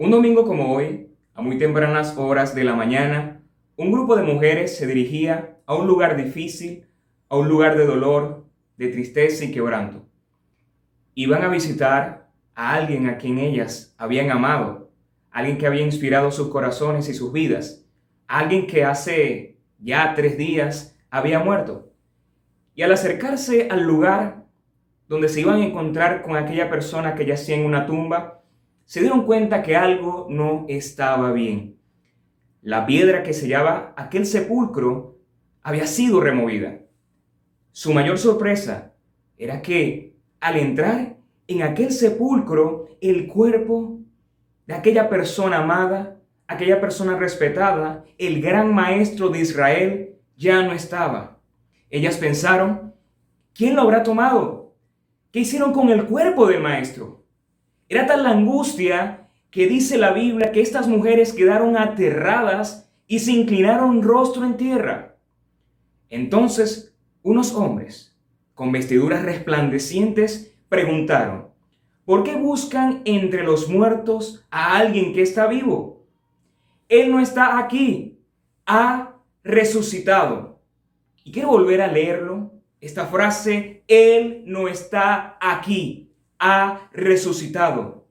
Un domingo como hoy, a muy tempranas horas de la mañana, un grupo de mujeres se dirigía a un lugar difícil, a un lugar de dolor, de tristeza y quebranto. Iban a visitar a alguien a quien ellas habían amado, alguien que había inspirado sus corazones y sus vidas, alguien que hace ya tres días había muerto. Y al acercarse al lugar donde se iban a encontrar con aquella persona que yacía en una tumba, se dieron cuenta que algo no estaba bien. La piedra que sellaba aquel sepulcro había sido removida. Su mayor sorpresa era que al entrar en aquel sepulcro, el cuerpo de aquella persona amada, aquella persona respetada, el gran maestro de Israel, ya no estaba. Ellas pensaron, ¿quién lo habrá tomado? ¿Qué hicieron con el cuerpo del maestro? Era tal la angustia que dice la Biblia que estas mujeres quedaron aterradas y se inclinaron rostro en tierra. Entonces unos hombres con vestiduras resplandecientes preguntaron, ¿por qué buscan entre los muertos a alguien que está vivo? Él no está aquí, ha resucitado. Y quiero volver a leerlo, esta frase, Él no está aquí, ha resucitado.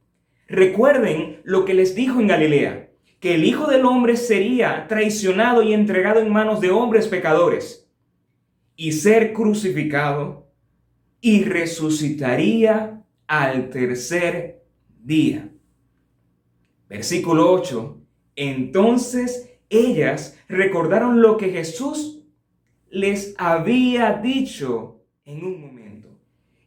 Recuerden lo que les dijo en Galilea, que el Hijo del Hombre sería traicionado y entregado en manos de hombres pecadores y ser crucificado y resucitaría al tercer día. Versículo 8. Entonces ellas recordaron lo que Jesús les había dicho en un momento.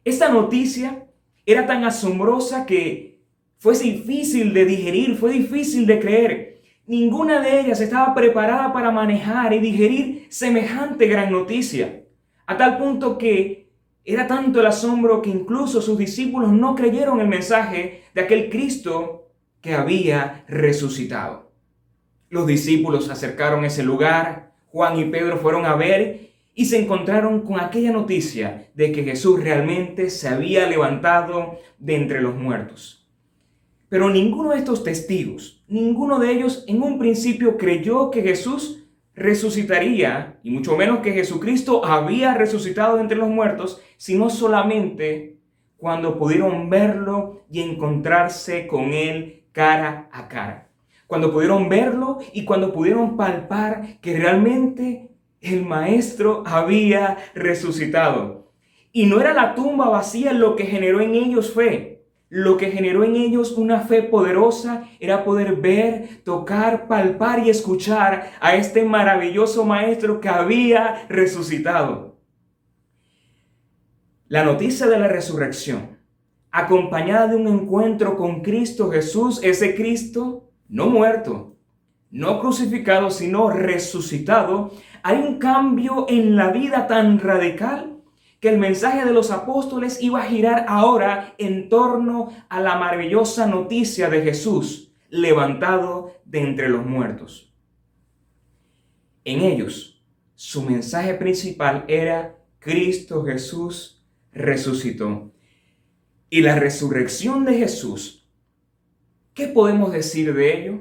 Esta noticia era tan asombrosa que fue difícil de digerir, fue difícil de creer. Ninguna de ellas estaba preparada para manejar y digerir semejante gran noticia, a tal punto que era tanto el asombro que incluso sus discípulos no creyeron el mensaje de aquel Cristo que había resucitado. Los discípulos acercaron a ese lugar, Juan y Pedro fueron a ver y se encontraron con aquella noticia de que Jesús realmente se había levantado de entre los muertos. Pero ninguno de estos testigos, ninguno de ellos en un principio creyó que Jesús resucitaría, y mucho menos que Jesucristo había resucitado de entre los muertos, sino solamente cuando pudieron verlo y encontrarse con él cara a cara. Cuando pudieron verlo y cuando pudieron palpar que realmente el maestro había resucitado. Y no era la tumba vacía lo que generó en ellos fe. Lo que generó en ellos una fe poderosa era poder ver, tocar, palpar y escuchar a este maravilloso maestro que había resucitado. La noticia de la resurrección, acompañada de un encuentro con Cristo Jesús, ese Cristo no muerto, no crucificado, sino resucitado, hay un cambio en la vida tan radical que el mensaje de los apóstoles iba a girar ahora en torno a la maravillosa noticia de Jesús levantado de entre los muertos. En ellos, su mensaje principal era Cristo Jesús resucitó. Y la resurrección de Jesús, ¿qué podemos decir de ello?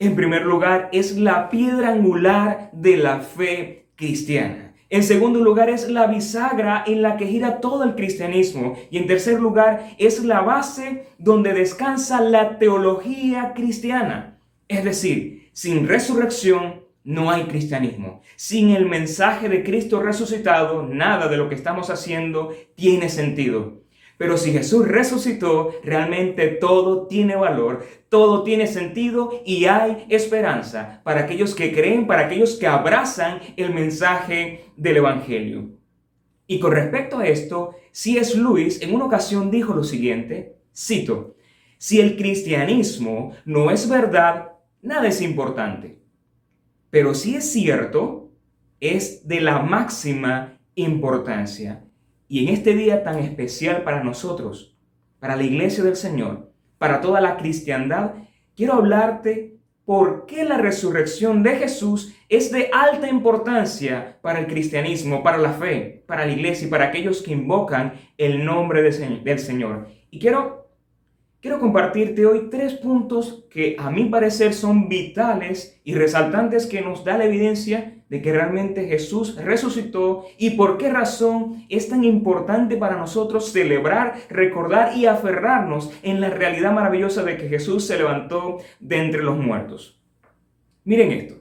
En primer lugar, es la piedra angular de la fe cristiana. En segundo lugar, es la bisagra en la que gira todo el cristianismo. Y en tercer lugar, es la base donde descansa la teología cristiana. Es decir, sin resurrección no hay cristianismo. Sin el mensaje de Cristo resucitado, nada de lo que estamos haciendo tiene sentido. Pero si Jesús resucitó, realmente todo tiene valor, todo tiene sentido y hay esperanza para aquellos que creen, para aquellos que abrazan el mensaje del Evangelio. Y con respecto a esto, C.S. Lewis en una ocasión dijo lo siguiente, cito, si el cristianismo no es verdad, nada es importante. Pero si es cierto, es de la máxima importancia. Y en este día tan especial para nosotros, para la iglesia del Señor, para toda la cristiandad, quiero hablarte por qué la resurrección de Jesús es de alta importancia para el cristianismo, para la fe, para la iglesia y para aquellos que invocan el nombre del Señor. Y quiero quiero compartirte hoy tres puntos que a mi parecer son vitales y resaltantes que nos da la evidencia de que realmente Jesús resucitó y por qué razón es tan importante para nosotros celebrar, recordar y aferrarnos en la realidad maravillosa de que Jesús se levantó de entre los muertos. Miren esto,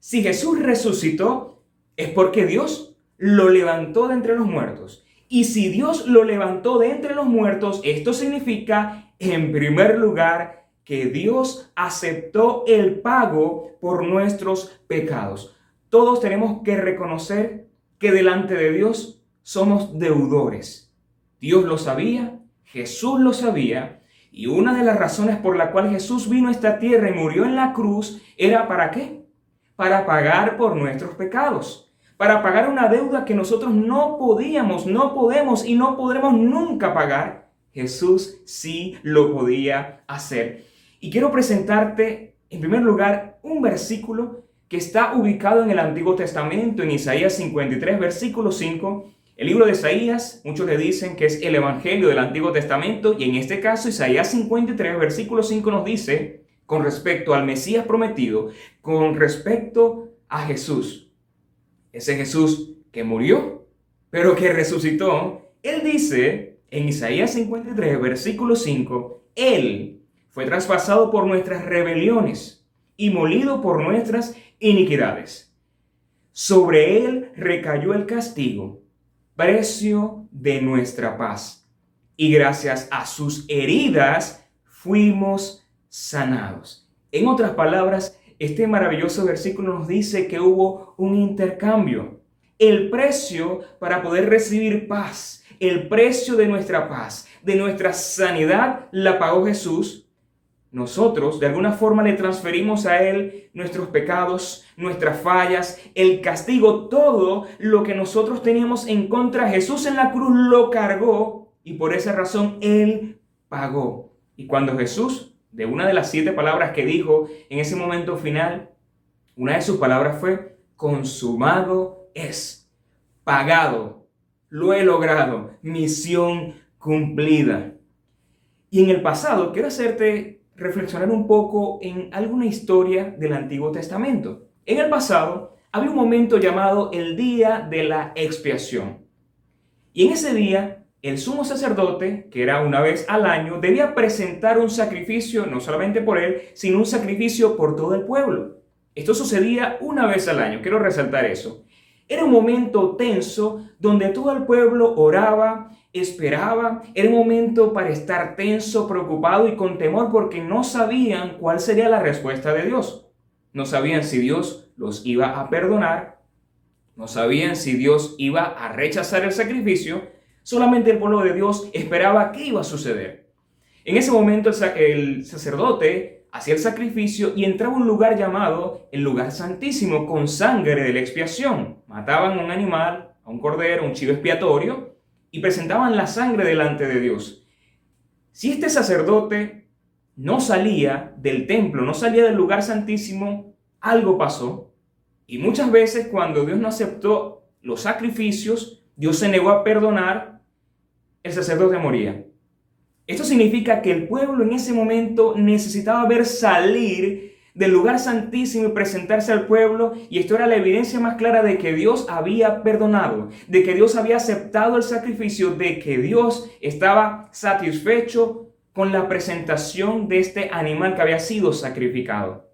si Jesús resucitó es porque Dios lo levantó de entre los muertos. Y si Dios lo levantó de entre los muertos, esto significa, en primer lugar, que Dios aceptó el pago por nuestros pecados todos tenemos que reconocer que delante de Dios somos deudores. Dios lo sabía, Jesús lo sabía, y una de las razones por la cual Jesús vino a esta tierra y murió en la cruz era para qué? Para pagar por nuestros pecados, para pagar una deuda que nosotros no podíamos, no podemos y no podremos nunca pagar. Jesús sí lo podía hacer. Y quiero presentarte, en primer lugar, un versículo que está ubicado en el Antiguo Testamento, en Isaías 53, versículo 5. El libro de Isaías, muchos le dicen que es el Evangelio del Antiguo Testamento, y en este caso Isaías 53, versículo 5 nos dice, con respecto al Mesías prometido, con respecto a Jesús, ese Jesús que murió, pero que resucitó, él dice en Isaías 53, versículo 5, Él fue traspasado por nuestras rebeliones y molido por nuestras iniquidades. Sobre él recayó el castigo, precio de nuestra paz. Y gracias a sus heridas fuimos sanados. En otras palabras, este maravilloso versículo nos dice que hubo un intercambio. El precio para poder recibir paz, el precio de nuestra paz, de nuestra sanidad, la pagó Jesús nosotros de alguna forma le transferimos a Él nuestros pecados, nuestras fallas, el castigo, todo lo que nosotros teníamos en contra. Jesús en la cruz lo cargó y por esa razón Él pagó. Y cuando Jesús, de una de las siete palabras que dijo en ese momento final, una de sus palabras fue, consumado es, pagado, lo he logrado, misión cumplida. Y en el pasado, quiero hacerte reflexionar un poco en alguna historia del Antiguo Testamento. En el pasado había un momento llamado el Día de la Expiación. Y en ese día, el sumo sacerdote, que era una vez al año, debía presentar un sacrificio, no solamente por él, sino un sacrificio por todo el pueblo. Esto sucedía una vez al año, quiero resaltar eso. Era un momento tenso donde todo el pueblo oraba, esperaba. Era un momento para estar tenso, preocupado y con temor porque no sabían cuál sería la respuesta de Dios. No sabían si Dios los iba a perdonar, no sabían si Dios iba a rechazar el sacrificio, solamente el pueblo de Dios esperaba qué iba a suceder. En ese momento el, sacerdote hacía el sacrificio y entraba a un lugar llamado el lugar santísimo con sangre de la expiación. Mataban a un animal, a un cordero, un chivo expiatorio, y presentaban la sangre delante de Dios. Si este sacerdote no salía del templo, no salía del lugar santísimo, algo pasó. Y muchas veces cuando Dios no aceptó los sacrificios, Dios se negó a perdonar, el sacerdote moría. Esto significa que el pueblo en ese momento necesitaba ver salir del lugar santísimo y presentarse al pueblo. Y esto era la evidencia más clara de que Dios había perdonado, de que Dios había aceptado el sacrificio, de que Dios estaba satisfecho con la presentación de este animal que había sido sacrificado.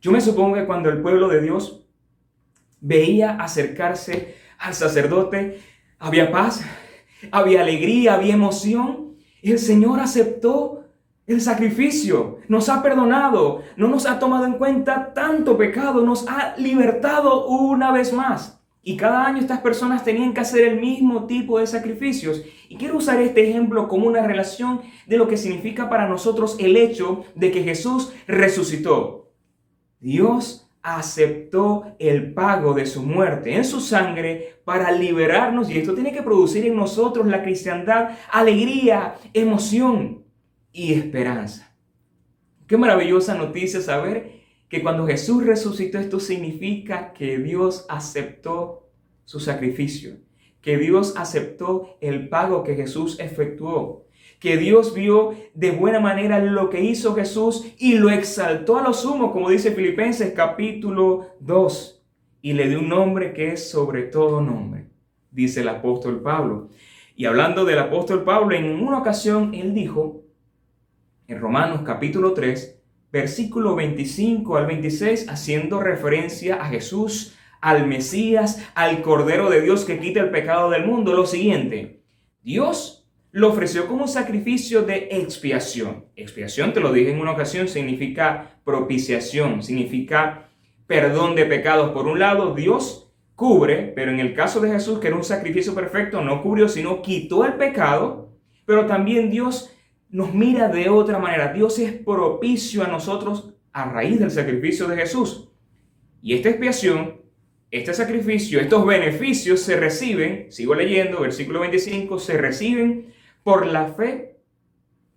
Yo me supongo que cuando el pueblo de Dios veía acercarse al sacerdote, había paz, había alegría, había emoción. El Señor aceptó el sacrificio, nos ha perdonado, no nos ha tomado en cuenta tanto pecado, nos ha libertado una vez más. Y cada año estas personas tenían que hacer el mismo tipo de sacrificios. Y quiero usar este ejemplo como una relación de lo que significa para nosotros el hecho de que Jesús resucitó. Dios aceptó el pago de su muerte en su sangre para liberarnos y esto tiene que producir en nosotros la cristiandad alegría, emoción y esperanza. Qué maravillosa noticia saber que cuando Jesús resucitó esto significa que Dios aceptó su sacrificio, que Dios aceptó el pago que Jesús efectuó, que Dios vio de buena manera lo que hizo Jesús y lo exaltó a lo sumo, como dice Filipenses capítulo 2, y le dio un nombre que es sobre todo nombre, dice el apóstol Pablo. Y hablando del apóstol Pablo, en una ocasión él dijo, en Romanos capítulo 3, versículo 25 al 26, haciendo referencia a Jesús, al Mesías, al Cordero de Dios que quita el pecado del mundo, lo siguiente, Dios lo ofreció como sacrificio de expiación. Expiación, te lo dije en una ocasión, significa propiciación, significa perdón de pecados. Por un lado, Dios cubre, pero en el caso de Jesús, que era un sacrificio perfecto, no cubrió, sino quitó el pecado, pero también Dios nos mira de otra manera. Dios es propicio a nosotros a raíz del sacrificio de Jesús. Y esta expiación, este sacrificio, estos beneficios se reciben, sigo leyendo, versículo 25, se reciben por la fe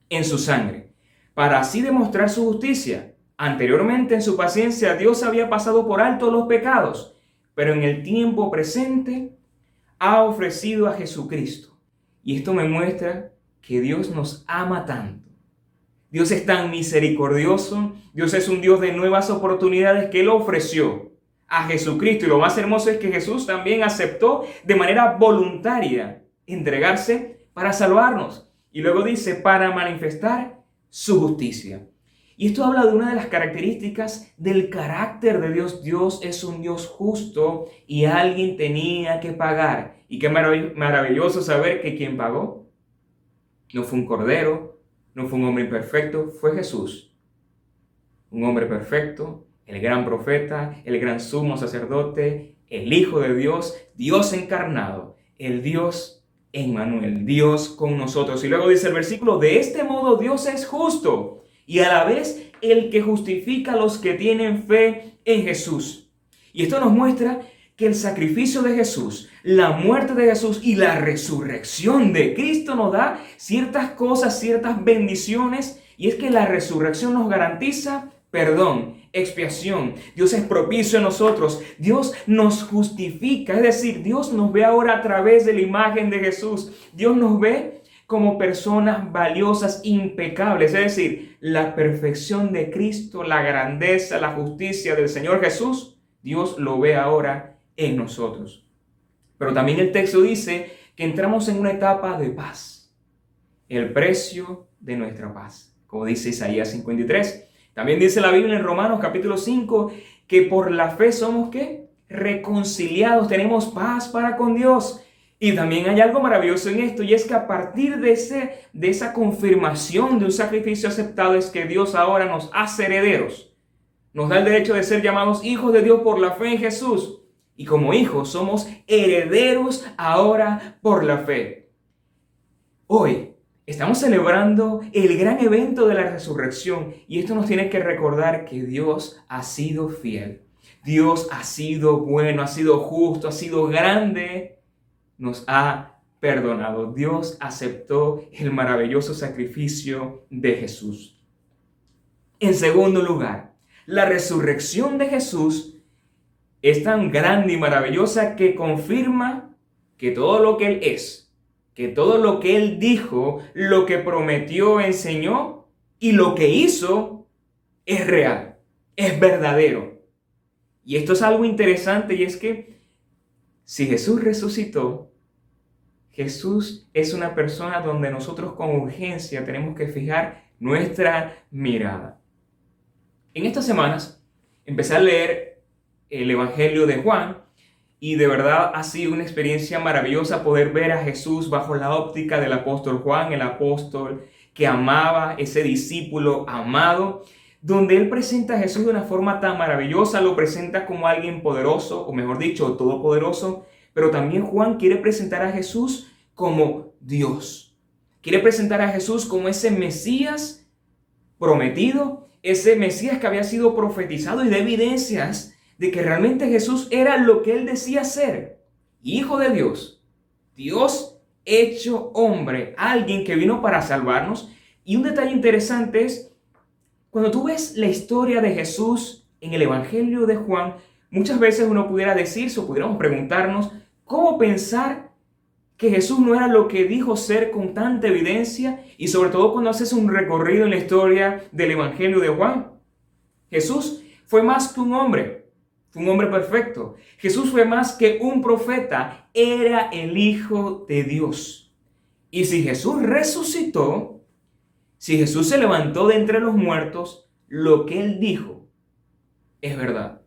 en su sangre, para así demostrar su justicia. Anteriormente en su paciencia Dios había pasado por alto los pecados, pero en el tiempo presente ha ofrecido a Jesucristo. Y esto me muestra que Dios nos ama tanto. Dios es tan misericordioso, Dios es un Dios de nuevas oportunidades que Él ofreció a Jesucristo. Y lo más hermoso es que Jesús también aceptó de manera voluntaria entregarse para salvarnos. Y luego dice, para manifestar su justicia. Y esto habla de una de las características del carácter de Dios. Dios es un Dios justo y alguien tenía que pagar. Y qué maravilloso saber que quien pagó no fue un cordero, no fue un hombre imperfecto, fue Jesús. Un hombre perfecto, el gran profeta, el gran sumo sacerdote, el Hijo de Dios, Dios encarnado, el Dios Emmanuel, Dios con nosotros. Y luego dice el versículo, de este modo Dios es justo y a la vez el que justifica a los que tienen fe en Jesús. Y esto nos muestra que el sacrificio de Jesús, la muerte de Jesús y la resurrección de Cristo nos da ciertas cosas, ciertas bendiciones, y es que la resurrección nos garantiza perdón, expiación. Dios es propicio a nosotros. Dios nos justifica. Es decir, Dios nos ve ahora a través de la imagen de Jesús. Dios nos ve como personas valiosas, impecables. Es decir, la perfección de Cristo, la grandeza, la justicia del Señor Jesús. Dios lo ve ahora en nosotros. Pero también el texto dice que entramos en una etapa de paz, el precio de nuestra paz, como dice Isaías 53. También dice la Biblia en Romanos capítulo 5 que por la fe somos que reconciliados, tenemos paz para con Dios. Y también hay algo maravilloso en esto y es que a partir de, ese, de esa confirmación de un sacrificio aceptado es que Dios ahora nos hace herederos. Nos da el derecho de ser llamados hijos de Dios por la fe en Jesús. Y como hijos somos herederos ahora por la fe. Hoy estamos celebrando el gran evento de la resurrección y esto nos tiene que recordar que Dios ha sido fiel. Dios ha sido bueno, ha sido justo, ha sido grande. Nos ha perdonado. Dios aceptó el maravilloso sacrificio de Jesús. En segundo lugar, la resurrección de Jesús es tan grande y maravillosa que confirma que todo lo que Él es, que todo lo que Él dijo, lo que prometió, enseñó y lo que hizo es real, es verdadero. Y esto es algo interesante y es que si Jesús resucitó, Jesús es una persona donde nosotros con urgencia tenemos que fijar nuestra mirada. En estas semanas empecé a leer el Evangelio de Juan y de verdad ha sido una experiencia maravillosa poder ver a Jesús bajo la óptica del apóstol Juan, el apóstol que amaba, ese discípulo amado, donde él presenta a Jesús de una forma tan maravillosa, lo presenta como alguien poderoso, o mejor dicho, todopoderoso, pero también Juan quiere presentar a Jesús como Dios. Quiere presentar a Jesús como ese Mesías prometido, ese Mesías que había sido profetizado y de evidencias de que realmente Jesús era lo que él decía ser, hijo de Dios, Dios hecho hombre, alguien que vino para salvarnos. Y un detalle interesante es, cuando tú ves la historia de Jesús en el Evangelio de Juan, muchas veces uno pudiera decirse o pudiéramos preguntarnos, ¿cómo pensar que Jesús no era lo que dijo ser con tanta evidencia y sobre todo cuando haces un recorrido en la historia del Evangelio de Juan. Jesús fue más que un hombre, fue un hombre perfecto. Jesús fue más que un profeta, era el Hijo de Dios. Y si Jesús resucitó, si Jesús se levantó de entre los muertos, lo que él dijo es verdad.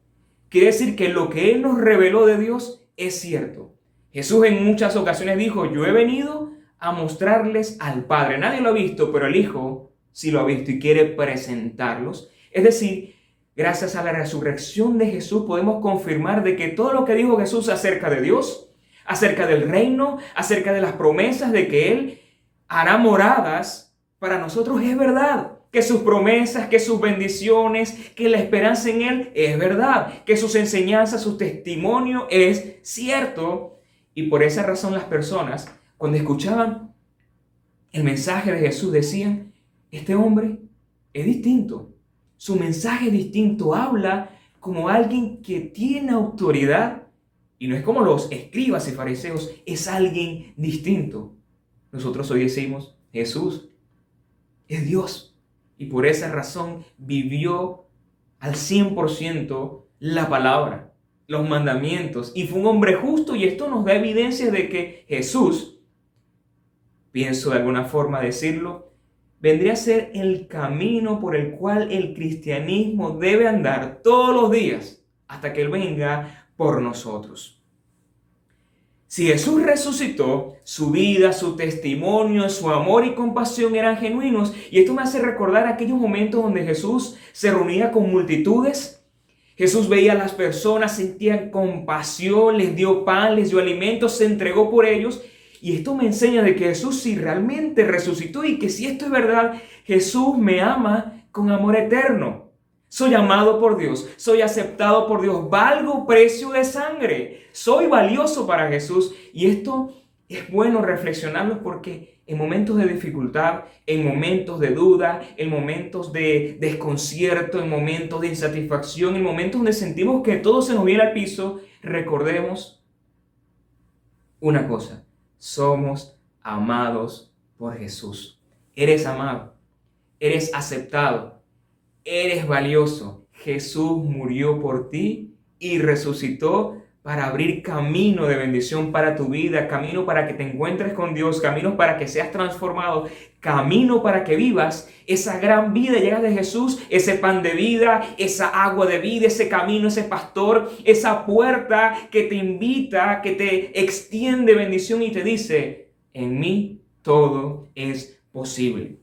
Quiere decir que lo que él nos reveló de Dios es cierto. Jesús en muchas ocasiones dijo, yo he venido a mostrarles al Padre. Nadie lo ha visto, pero el Hijo sí lo ha visto y quiere presentarlos. Es decir, gracias a la resurrección de Jesús podemos confirmar de que todo lo que dijo Jesús acerca de Dios, acerca del reino, acerca de las promesas de que Él hará moradas, para nosotros es verdad. Que sus promesas, que sus bendiciones, que la esperanza en Él es verdad. Que sus enseñanzas, su testimonio es cierto. Y por esa razón las personas, cuando escuchaban el mensaje de Jesús, decían, este hombre es distinto. Su mensaje es distinto. Habla como alguien que tiene autoridad. Y no es como los escribas y fariseos, es alguien distinto. Nosotros hoy decimos, Jesús es Dios. Y por esa razón vivió al 100% la palabra los mandamientos y fue un hombre justo y esto nos da evidencia de que Jesús, pienso de alguna forma decirlo, vendría a ser el camino por el cual el cristianismo debe andar todos los días hasta que Él venga por nosotros. Si Jesús resucitó, su vida, su testimonio, su amor y compasión eran genuinos. Y esto me hace recordar aquellos momentos donde Jesús se reunía con multitudes Jesús veía a las personas, sentía compasión, les dio pan, les dio alimentos, se entregó por ellos. Y esto me enseña de que Jesús sí realmente resucitó y que si esto es verdad, Jesús me ama con amor eterno. Soy amado por Dios, soy aceptado por Dios, valgo precio de sangre, soy valioso para Jesús. Y esto es bueno reflexionarlo porque en momentos de dificultad, en momentos de duda, en momentos de desconcierto, en momentos de insatisfacción, en momentos donde sentimos que todo se nos viene al piso, recordemos una cosa, somos amados por Jesús. Eres amado, eres aceptado, eres valioso. Jesús murió por ti y resucitó para abrir camino de bendición para tu vida, camino para que te encuentres con Dios, camino para que seas transformado, camino para que vivas esa gran vida llega de Jesús, ese pan de vida, esa agua de vida, ese camino, ese pastor, esa puerta que te invita, que te extiende bendición y te dice, en mí todo es posible.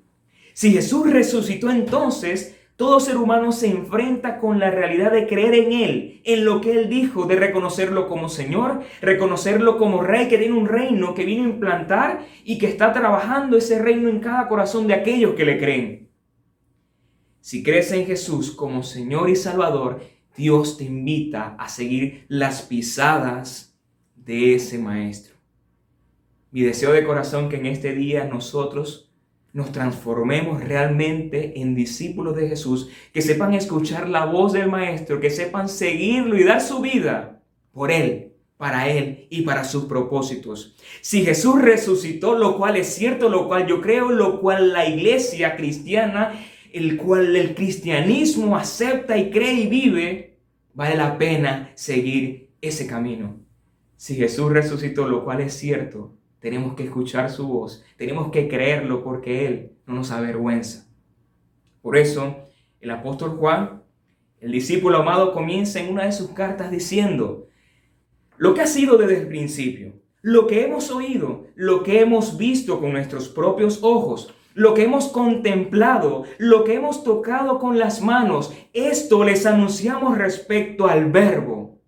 Si Jesús resucitó entonces, todo ser humano se enfrenta con la realidad de creer en Él, en lo que Él dijo, de reconocerlo como Señor, reconocerlo como Rey, que tiene un reino que vino a implantar y que está trabajando ese reino en cada corazón de aquellos que le creen. Si crees en Jesús como Señor y Salvador, Dios te invita a seguir las pisadas de ese Maestro. Mi deseo de corazón que en este día nosotros nos transformemos realmente en discípulos de Jesús, que sepan escuchar la voz del Maestro, que sepan seguirlo y dar su vida por Él, para Él y para sus propósitos. Si Jesús resucitó, lo cual es cierto, lo cual yo creo, lo cual la iglesia cristiana, el cual el cristianismo acepta y cree y vive, vale la pena seguir ese camino. Si Jesús resucitó, lo cual es cierto, tenemos que escuchar su voz, tenemos que creerlo porque Él no nos avergüenza. Por eso, el apóstol Juan, el discípulo amado, comienza en una de sus cartas diciendo, lo que ha sido desde el principio, lo que hemos oído, lo que hemos visto con nuestros propios ojos, lo que hemos contemplado, lo que hemos tocado con las manos, esto les anunciamos respecto al verbo,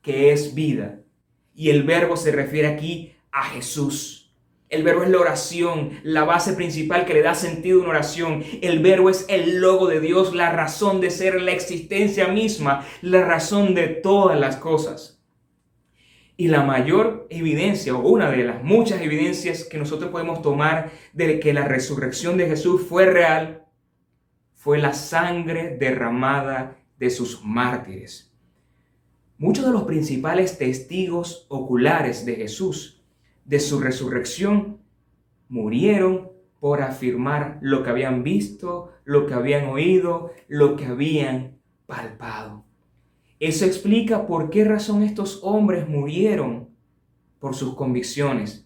que es vida. Y el verbo se refiere aquí a Jesús. El verbo es la oración, la base principal que le da sentido a una oración. El verbo es el logo de Dios, la razón de ser, la existencia misma, la razón de todas las cosas. Y la mayor evidencia, o una de las muchas evidencias que nosotros podemos tomar de que la resurrección de Jesús fue real, fue la sangre derramada de sus mártires. Muchos de los principales testigos oculares de Jesús de su resurrección murieron por afirmar lo que habían visto, lo que habían oído, lo que habían palpado. Eso explica por qué razón estos hombres murieron por sus convicciones.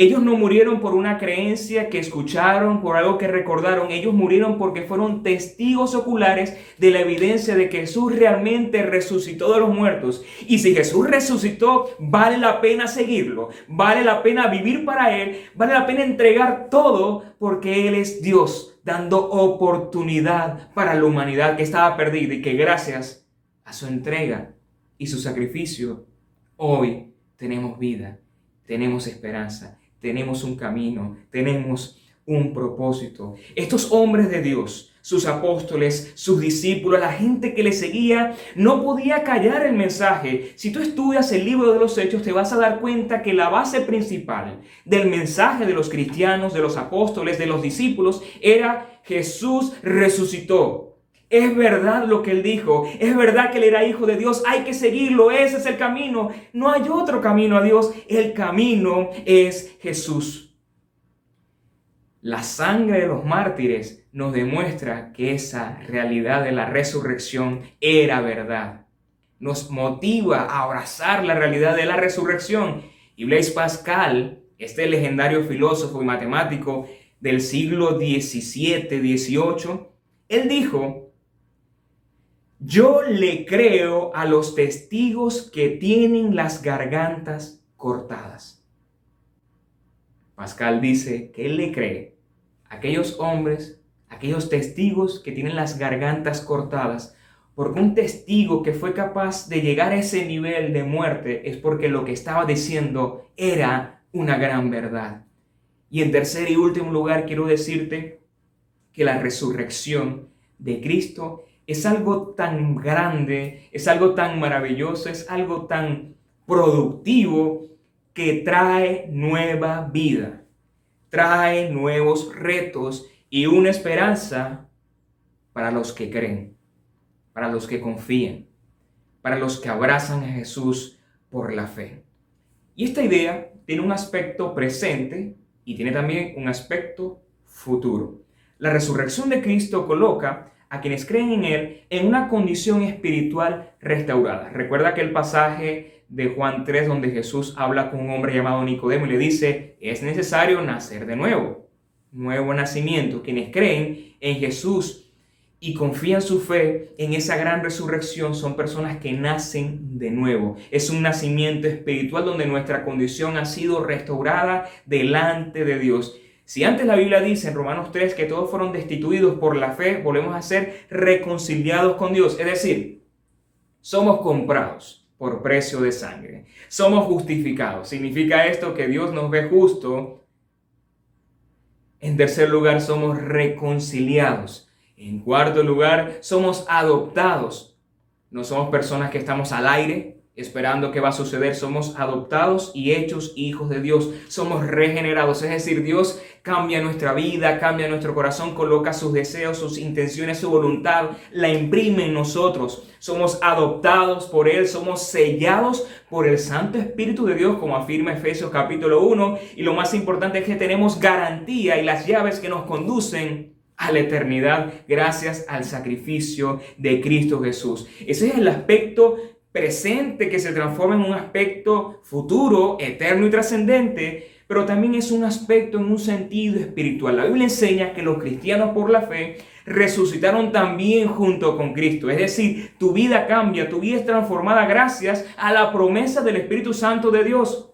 Ellos no murieron por una creencia que escucharon, por algo que recordaron. Ellos murieron porque fueron testigos oculares de la evidencia de que Jesús realmente resucitó de los muertos. Y si Jesús resucitó, vale la pena seguirlo. Vale la pena vivir para Él. Vale la pena entregar todo porque Él es Dios, dando oportunidad para la humanidad que estaba perdida y que gracias a su entrega y su sacrificio, hoy tenemos vida, tenemos esperanza, tenemos un camino, tenemos un propósito. Estos hombres de Dios, sus apóstoles, sus discípulos, la gente que le seguía, no podía callar el mensaje. Si tú estudias el libro de los Hechos, te vas a dar cuenta que la base principal del mensaje de los cristianos, de los apóstoles, de los discípulos, era Jesús resucitó. Es verdad lo que él dijo. Es verdad que él era hijo de Dios. Hay que seguirlo. Ese es el camino. No hay otro camino a Dios. El camino es Jesús. La sangre de los mártires nos demuestra que esa realidad de la resurrección era verdad. Nos motiva a abrazar la realidad de la resurrección. Y Blaise Pascal, este legendario filósofo y matemático del siglo XVII-XVIII, él dijo yo le creo a los testigos que tienen las gargantas cortadas. Pascal dice que él le cree a aquellos hombres, aquellos testigos que tienen las gargantas cortadas, porque un testigo que fue capaz de llegar a ese nivel de muerte es porque lo que estaba diciendo era una gran verdad. Y en tercer y último lugar quiero decirte que la resurrección de Cristo es algo tan grande, es algo tan maravilloso, es algo tan productivo que trae nueva vida, trae nuevos retos y una esperanza para los que creen, para los que confían, para los que abrazan a Jesús por la fe. Y esta idea tiene un aspecto presente y tiene también un aspecto futuro. La resurrección de Cristo coloca a quienes creen en Él en una condición espiritual restaurada. Recuerda aquel pasaje de Juan 3 donde Jesús habla con un hombre llamado Nicodemo y le dice, es necesario nacer de nuevo, nuevo nacimiento. Quienes creen en Jesús y confían su fe en esa gran resurrección son personas que nacen de nuevo. Es un nacimiento espiritual donde nuestra condición ha sido restaurada delante de Dios. Si antes la Biblia dice en Romanos 3 que todos fueron destituidos por la fe, volvemos a ser reconciliados con Dios. Es decir, somos comprados por precio de sangre. Somos justificados. Significa esto que Dios nos ve justo. En tercer lugar, somos reconciliados. En cuarto lugar, somos adoptados. No somos personas que estamos al aire, esperando qué va a suceder. Somos adoptados y hechos hijos de Dios. Somos regenerados. Es decir, Dios cambia nuestra vida, cambia nuestro corazón, coloca sus deseos, sus intenciones, su voluntad, la imprime en nosotros. Somos adoptados por Él, somos sellados por el Santo Espíritu de Dios, como afirma Efesios capítulo 1. Y lo más importante es que tenemos garantía y las llaves que nos conducen a la eternidad gracias al sacrificio de Cristo Jesús. Ese es el aspecto presente que se transforma en un aspecto futuro, eterno y trascendente, pero también es un aspecto en un sentido espiritual. La Biblia enseña que los cristianos por la fe resucitaron también junto con Cristo. Es decir, tu vida cambia, tu vida es transformada gracias a la promesa del Espíritu Santo de Dios.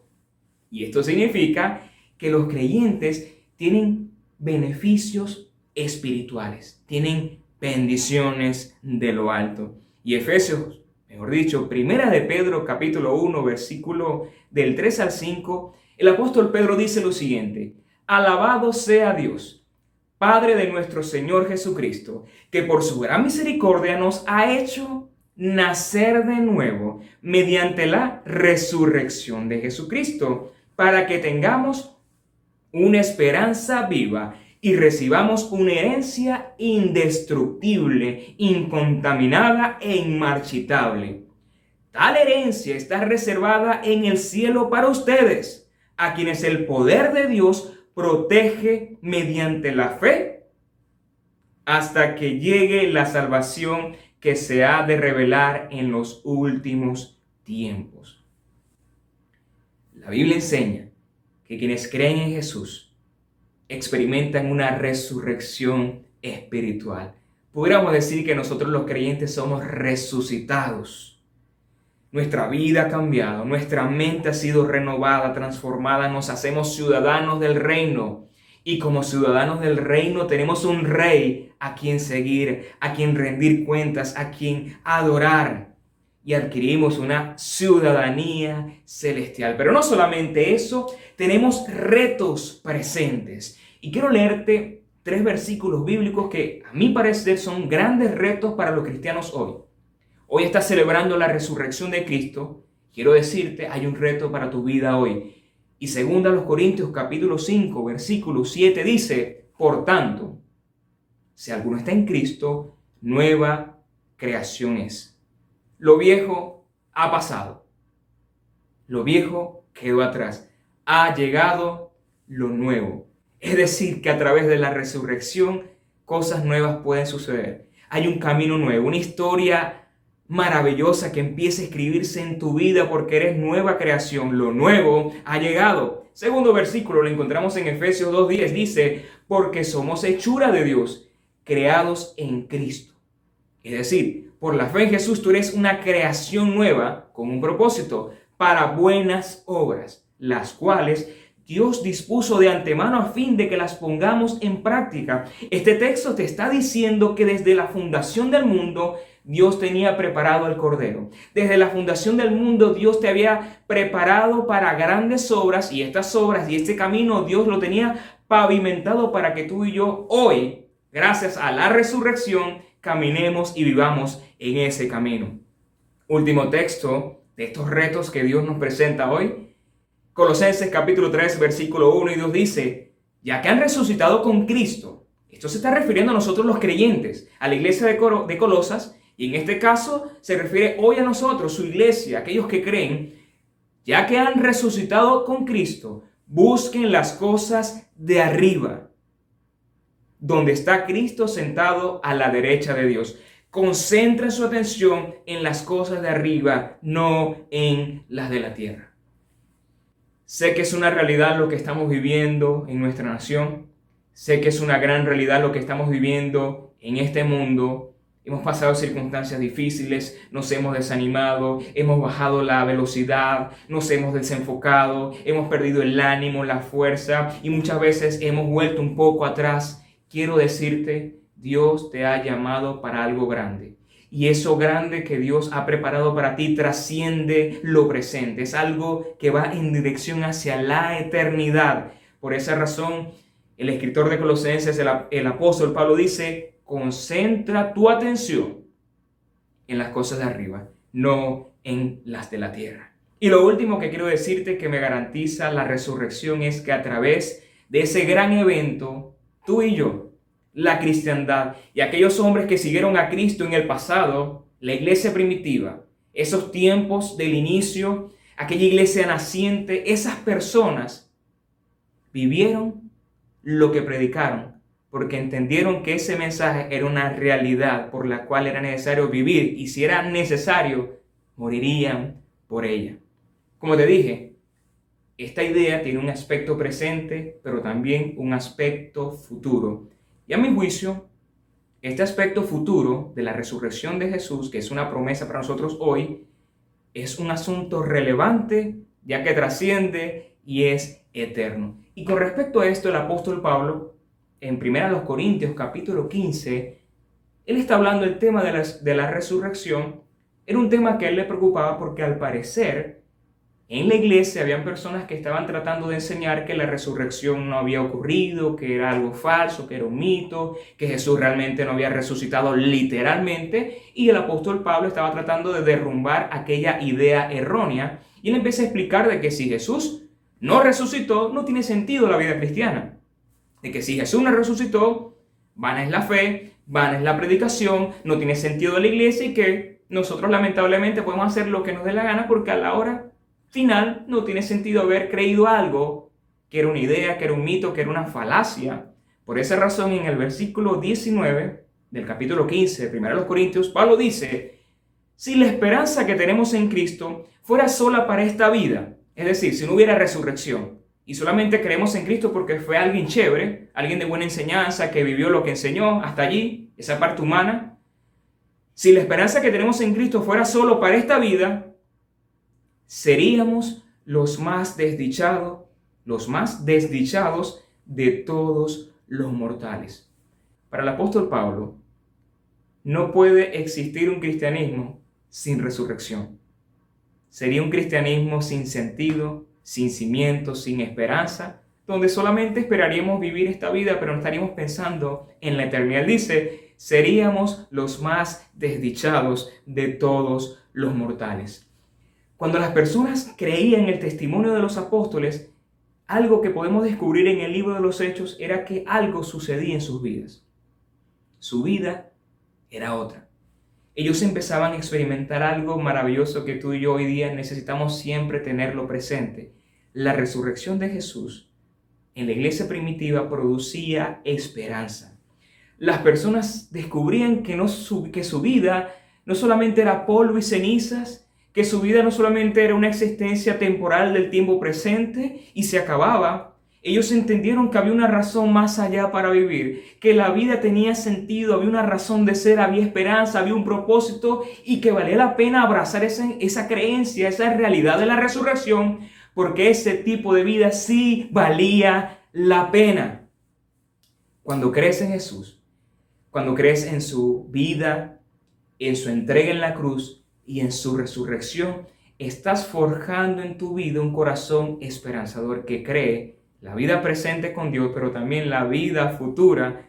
Y esto significa que los creyentes tienen beneficios espirituales, tienen bendiciones de lo alto. Y Efesios mejor dicho, primera de Pedro capítulo 1, versículo del 3 al 5, el apóstol Pedro dice lo siguiente, alabado sea Dios, Padre de nuestro Señor Jesucristo, que por su gran misericordia nos ha hecho nacer de nuevo mediante la resurrección de Jesucristo, para que tengamos una esperanza viva y recibamos una herencia indestructible, incontaminada e inmarchitable. Tal herencia está reservada en el cielo para ustedes, a quienes el poder de Dios protege mediante la fe hasta que llegue la salvación que se ha de revelar en los últimos tiempos. La Biblia enseña que quienes creen en Jesús experimentan una resurrección espiritual. Pudiéramos decir que nosotros los creyentes somos resucitados. Nuestra vida ha cambiado, nuestra mente ha sido renovada, transformada, nos hacemos ciudadanos del reino. Y como ciudadanos del reino tenemos un rey a quien seguir, a quien rendir cuentas, a quien adorar. Y adquirimos una ciudadanía celestial. Pero no solamente eso, tenemos retos presentes. Y quiero leerte tres versículos bíblicos que a mi parecer son grandes retos para los cristianos hoy. Hoy estás celebrando la resurrección de Cristo. Quiero decirte, hay un reto para tu vida hoy. Y segunda los Corintios capítulo 5, versículo 7 dice, por tanto, si alguno está en Cristo, nueva creación es. Lo viejo ha pasado. Lo viejo quedó atrás. Ha llegado lo nuevo. Es decir, que a través de la resurrección cosas nuevas pueden suceder. Hay un camino nuevo, una historia maravillosa que empieza a escribirse en tu vida porque eres nueva creación. Lo nuevo ha llegado. Segundo versículo lo encontramos en Efesios 2.10. Dice, porque somos hechura de Dios creados en Cristo. Es decir, por la fe en Jesús tú eres una creación nueva con un propósito para buenas obras, las cuales Dios dispuso de antemano a fin de que las pongamos en práctica. Este texto te está diciendo que desde la fundación del mundo Dios tenía preparado el Cordero. Desde la fundación del mundo Dios te había preparado para grandes obras y estas obras y este camino Dios lo tenía pavimentado para que tú y yo hoy gracias a la resurrección, caminemos y vivamos en ese camino. Último texto de estos retos que Dios nos presenta hoy. Colosenses capítulo 3, versículo 1 y 2 dice, ya que han resucitado con Cristo, esto se está refiriendo a nosotros los creyentes, a la iglesia de Colosas, y en este caso se refiere hoy a nosotros, su iglesia, aquellos que creen, ya que han resucitado con Cristo, busquen las cosas de arriba donde está Cristo sentado a la derecha de Dios. Concentra su atención en las cosas de arriba, no en las de la tierra. Sé que es una realidad lo que estamos viviendo en nuestra nación. Sé que es una gran realidad lo que estamos viviendo en este mundo. Hemos pasado circunstancias difíciles, nos hemos desanimado, hemos bajado la velocidad, nos hemos desenfocado, hemos perdido el ánimo, la fuerza y muchas veces hemos vuelto un poco atrás quiero decirte, Dios te ha llamado para algo grande. Y eso grande que Dios ha preparado para ti trasciende lo presente. Es algo que va en dirección hacia la eternidad. Por esa razón, el escritor de Colosenses, el, apóstol Pablo dice, concentra tu atención en las cosas de arriba, no en las de la tierra. Y lo último que quiero decirte que me garantiza la resurrección es que a través de ese gran evento tú y yo, la cristiandad y aquellos hombres que siguieron a Cristo en el pasado, la iglesia primitiva, esos tiempos del inicio, aquella iglesia naciente, esas personas vivieron lo que predicaron, porque entendieron que ese mensaje era una realidad por la cual era necesario vivir y si era necesario, morirían por ella. Como te dije, esta idea tiene un aspecto presente, pero también un aspecto futuro. Y a mi juicio, este aspecto futuro de la resurrección de Jesús, que es una promesa para nosotros hoy, es un asunto relevante, ya que trasciende y es eterno. Y con respecto a esto, el apóstol Pablo, en 1 Corintios capítulo 15, él está hablando del tema de la, de la resurrección. Era un tema que a él le preocupaba porque al parecer en la iglesia habían personas que estaban tratando de enseñar que la resurrección no había ocurrido, que era algo falso, que era un mito, que Jesús realmente no había resucitado literalmente, y el apóstol Pablo estaba tratando de derrumbar aquella idea errónea, y él empieza a explicar de que si Jesús no resucitó, no tiene sentido la vida cristiana. De que si Jesús no resucitó, vana es la fe, vana es la predicación, no tiene sentido la iglesia y que nosotros lamentablemente podemos hacer lo que nos dé la gana porque a la hora final no tiene sentido haber creído algo que era una idea, que era un mito, que era una falacia. Por esa razón, en el versículo 19 del capítulo 15 de 1 Corintios, Pablo dice, si la esperanza que tenemos en Cristo fuera sola para esta vida, es decir, si no hubiera resurrección, y solamente creemos en Cristo porque fue alguien chévere, alguien de buena enseñanza, que vivió lo que enseñó hasta allí, esa parte humana, si la esperanza que tenemos en Cristo fuera solo para esta vida, seríamos los más desdichados, los más desdichados de todos los mortales. Para el apóstol Pablo, no puede existir un cristianismo sin resurrección. Sería un cristianismo sin sentido, sin cimientos, sin esperanza, donde solamente esperaríamos vivir esta vida, pero no estaríamos pensando en la eternidad. dice, seríamos los más desdichados de todos los mortales. Cuando las personas creían el testimonio de los apóstoles, algo que podemos descubrir en el libro de los Hechos era que algo sucedía en sus vidas. Su vida era otra. Ellos empezaban a experimentar algo maravilloso que tú y yo hoy día necesitamos siempre tenerlo presente. La resurrección de Jesús en la iglesia primitiva producía esperanza. Las personas descubrían que, no, que su vida no solamente era polvo y cenizas, que su vida no solamente era una existencia temporal del tiempo presente y se acababa, ellos entendieron que había una razón más allá para vivir, que la vida tenía sentido, había una razón de ser, había esperanza, había un propósito y que valía la pena abrazar esa, esa creencia, esa realidad de la resurrección, porque ese tipo de vida sí valía la pena. Cuando crees en Jesús, cuando crees en su vida, en su entrega en la cruz, y en su resurrección, estás forjando en tu vida un corazón esperanzador que cree la vida presente con Dios, pero también la vida futura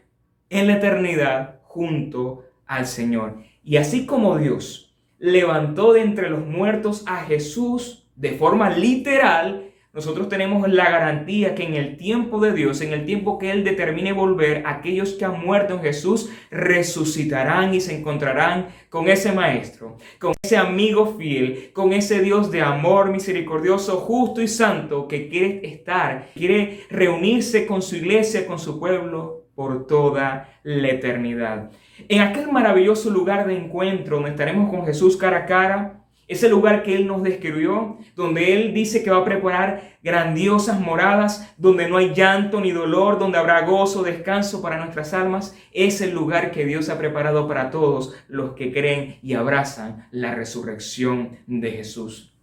en la eternidad junto al Señor. Y así como Dios levantó de entre los muertos a Jesús de forma literal, nosotros tenemos la garantía que en el tiempo de Dios, en el tiempo que Él determine volver, aquellos que han muerto en Jesús resucitarán y se encontrarán con ese Maestro, con ese amigo fiel, con ese Dios de amor misericordioso, justo y santo que quiere estar, quiere reunirse con su iglesia, con su pueblo por toda la eternidad. En aquel maravilloso lugar de encuentro donde estaremos con Jesús cara a cara, ese lugar que Él nos describió, donde Él dice que va a preparar grandiosas moradas, donde no hay llanto ni dolor, donde habrá gozo, descanso para nuestras almas, es el lugar que Dios ha preparado para todos los que creen y abrazan la resurrección de Jesús.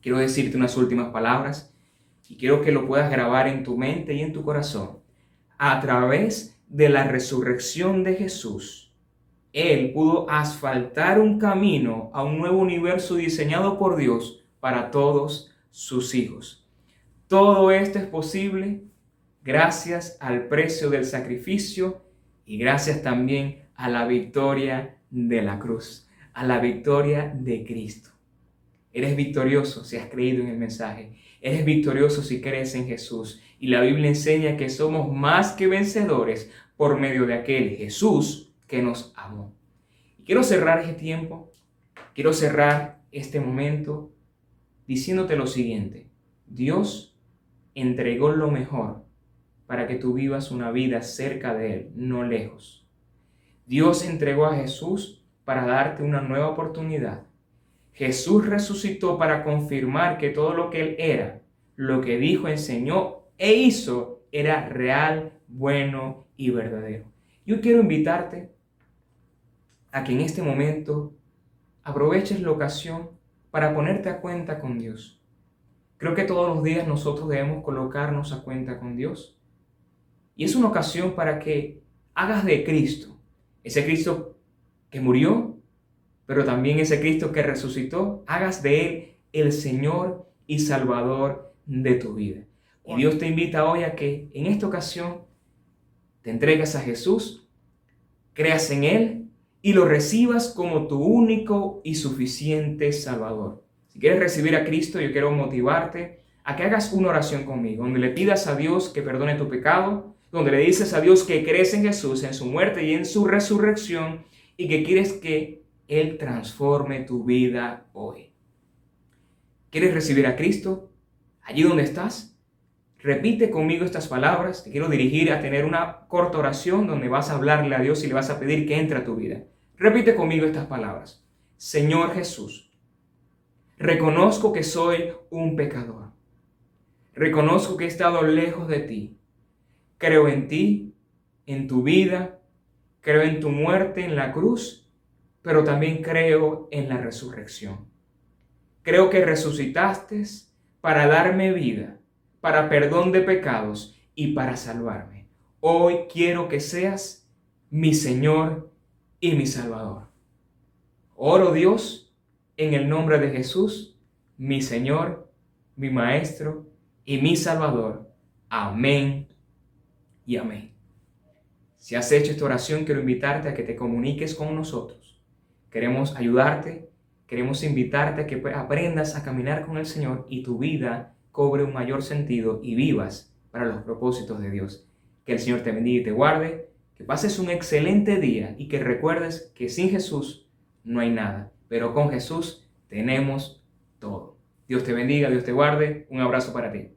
Quiero decirte unas últimas palabras y quiero que lo puedas grabar en tu mente y en tu corazón. A través de la resurrección de Jesús, él pudo asfaltar un camino a un nuevo universo diseñado por Dios para todos sus hijos. Todo esto es posible gracias al precio del sacrificio y gracias también a la victoria de la cruz, a la victoria de Cristo. Eres victorioso si has creído en el mensaje. Eres victorioso si crees en Jesús. Y la Biblia enseña que somos más que vencedores por medio de aquel Jesús que nos amó. Y quiero cerrar este tiempo, quiero cerrar este momento diciéndote lo siguiente. Dios entregó lo mejor para que tú vivas una vida cerca de Él, no lejos. Dios entregó a Jesús para darte una nueva oportunidad. Jesús resucitó para confirmar que todo lo que Él era, lo que dijo, enseñó e hizo, era real, bueno y verdadero. Yo quiero invitarte a que en este momento aproveches la ocasión para ponerte a cuenta con Dios. Creo que todos los días nosotros debemos colocarnos a cuenta con Dios. Y es una ocasión para que hagas de Cristo, ese Cristo que murió, pero también ese Cristo que resucitó, hagas de Él el Señor y Salvador de tu vida. Y Dios te invita hoy a que en esta ocasión te entregues a Jesús, creas en Él y lo recibas como tu único y suficiente Salvador. Si quieres recibir a Cristo, yo quiero motivarte a que hagas una oración conmigo, donde le pidas a Dios que perdone tu pecado, donde le dices a Dios que crees en Jesús, en su muerte y en su resurrección, y que quieres que Él transforme tu vida hoy. ¿Quieres recibir a Cristo? Allí donde estás, repite conmigo estas palabras. Te quiero dirigir a tener una corta oración donde vas a hablarle a Dios y le vas a pedir que entre a tu vida. Repite conmigo estas palabras. Señor Jesús, reconozco que soy un pecador. Reconozco que he estado lejos de ti. Creo en ti, en tu vida, creo en tu muerte en la cruz, pero también creo en la resurrección. Creo que resucitaste para darme vida, para perdón de pecados y para salvarme. Hoy quiero que seas mi Señor y mi Salvador. Oro Dios en el nombre de Jesús, mi Señor, mi Maestro y mi Salvador. Amén y amén. Si has hecho esta oración, quiero invitarte a que te comuniques con nosotros. Queremos ayudarte queremos invitarte a que aprendas a caminar con el Señor y tu vida cobre un mayor sentido y vivas para los propósitos de Dios. Que el Señor te bendiga y te guarde, que pases un excelente día y que recuerdes que sin Jesús no hay nada, pero con Jesús tenemos todo. Dios te bendiga, Dios te guarde, un abrazo para ti.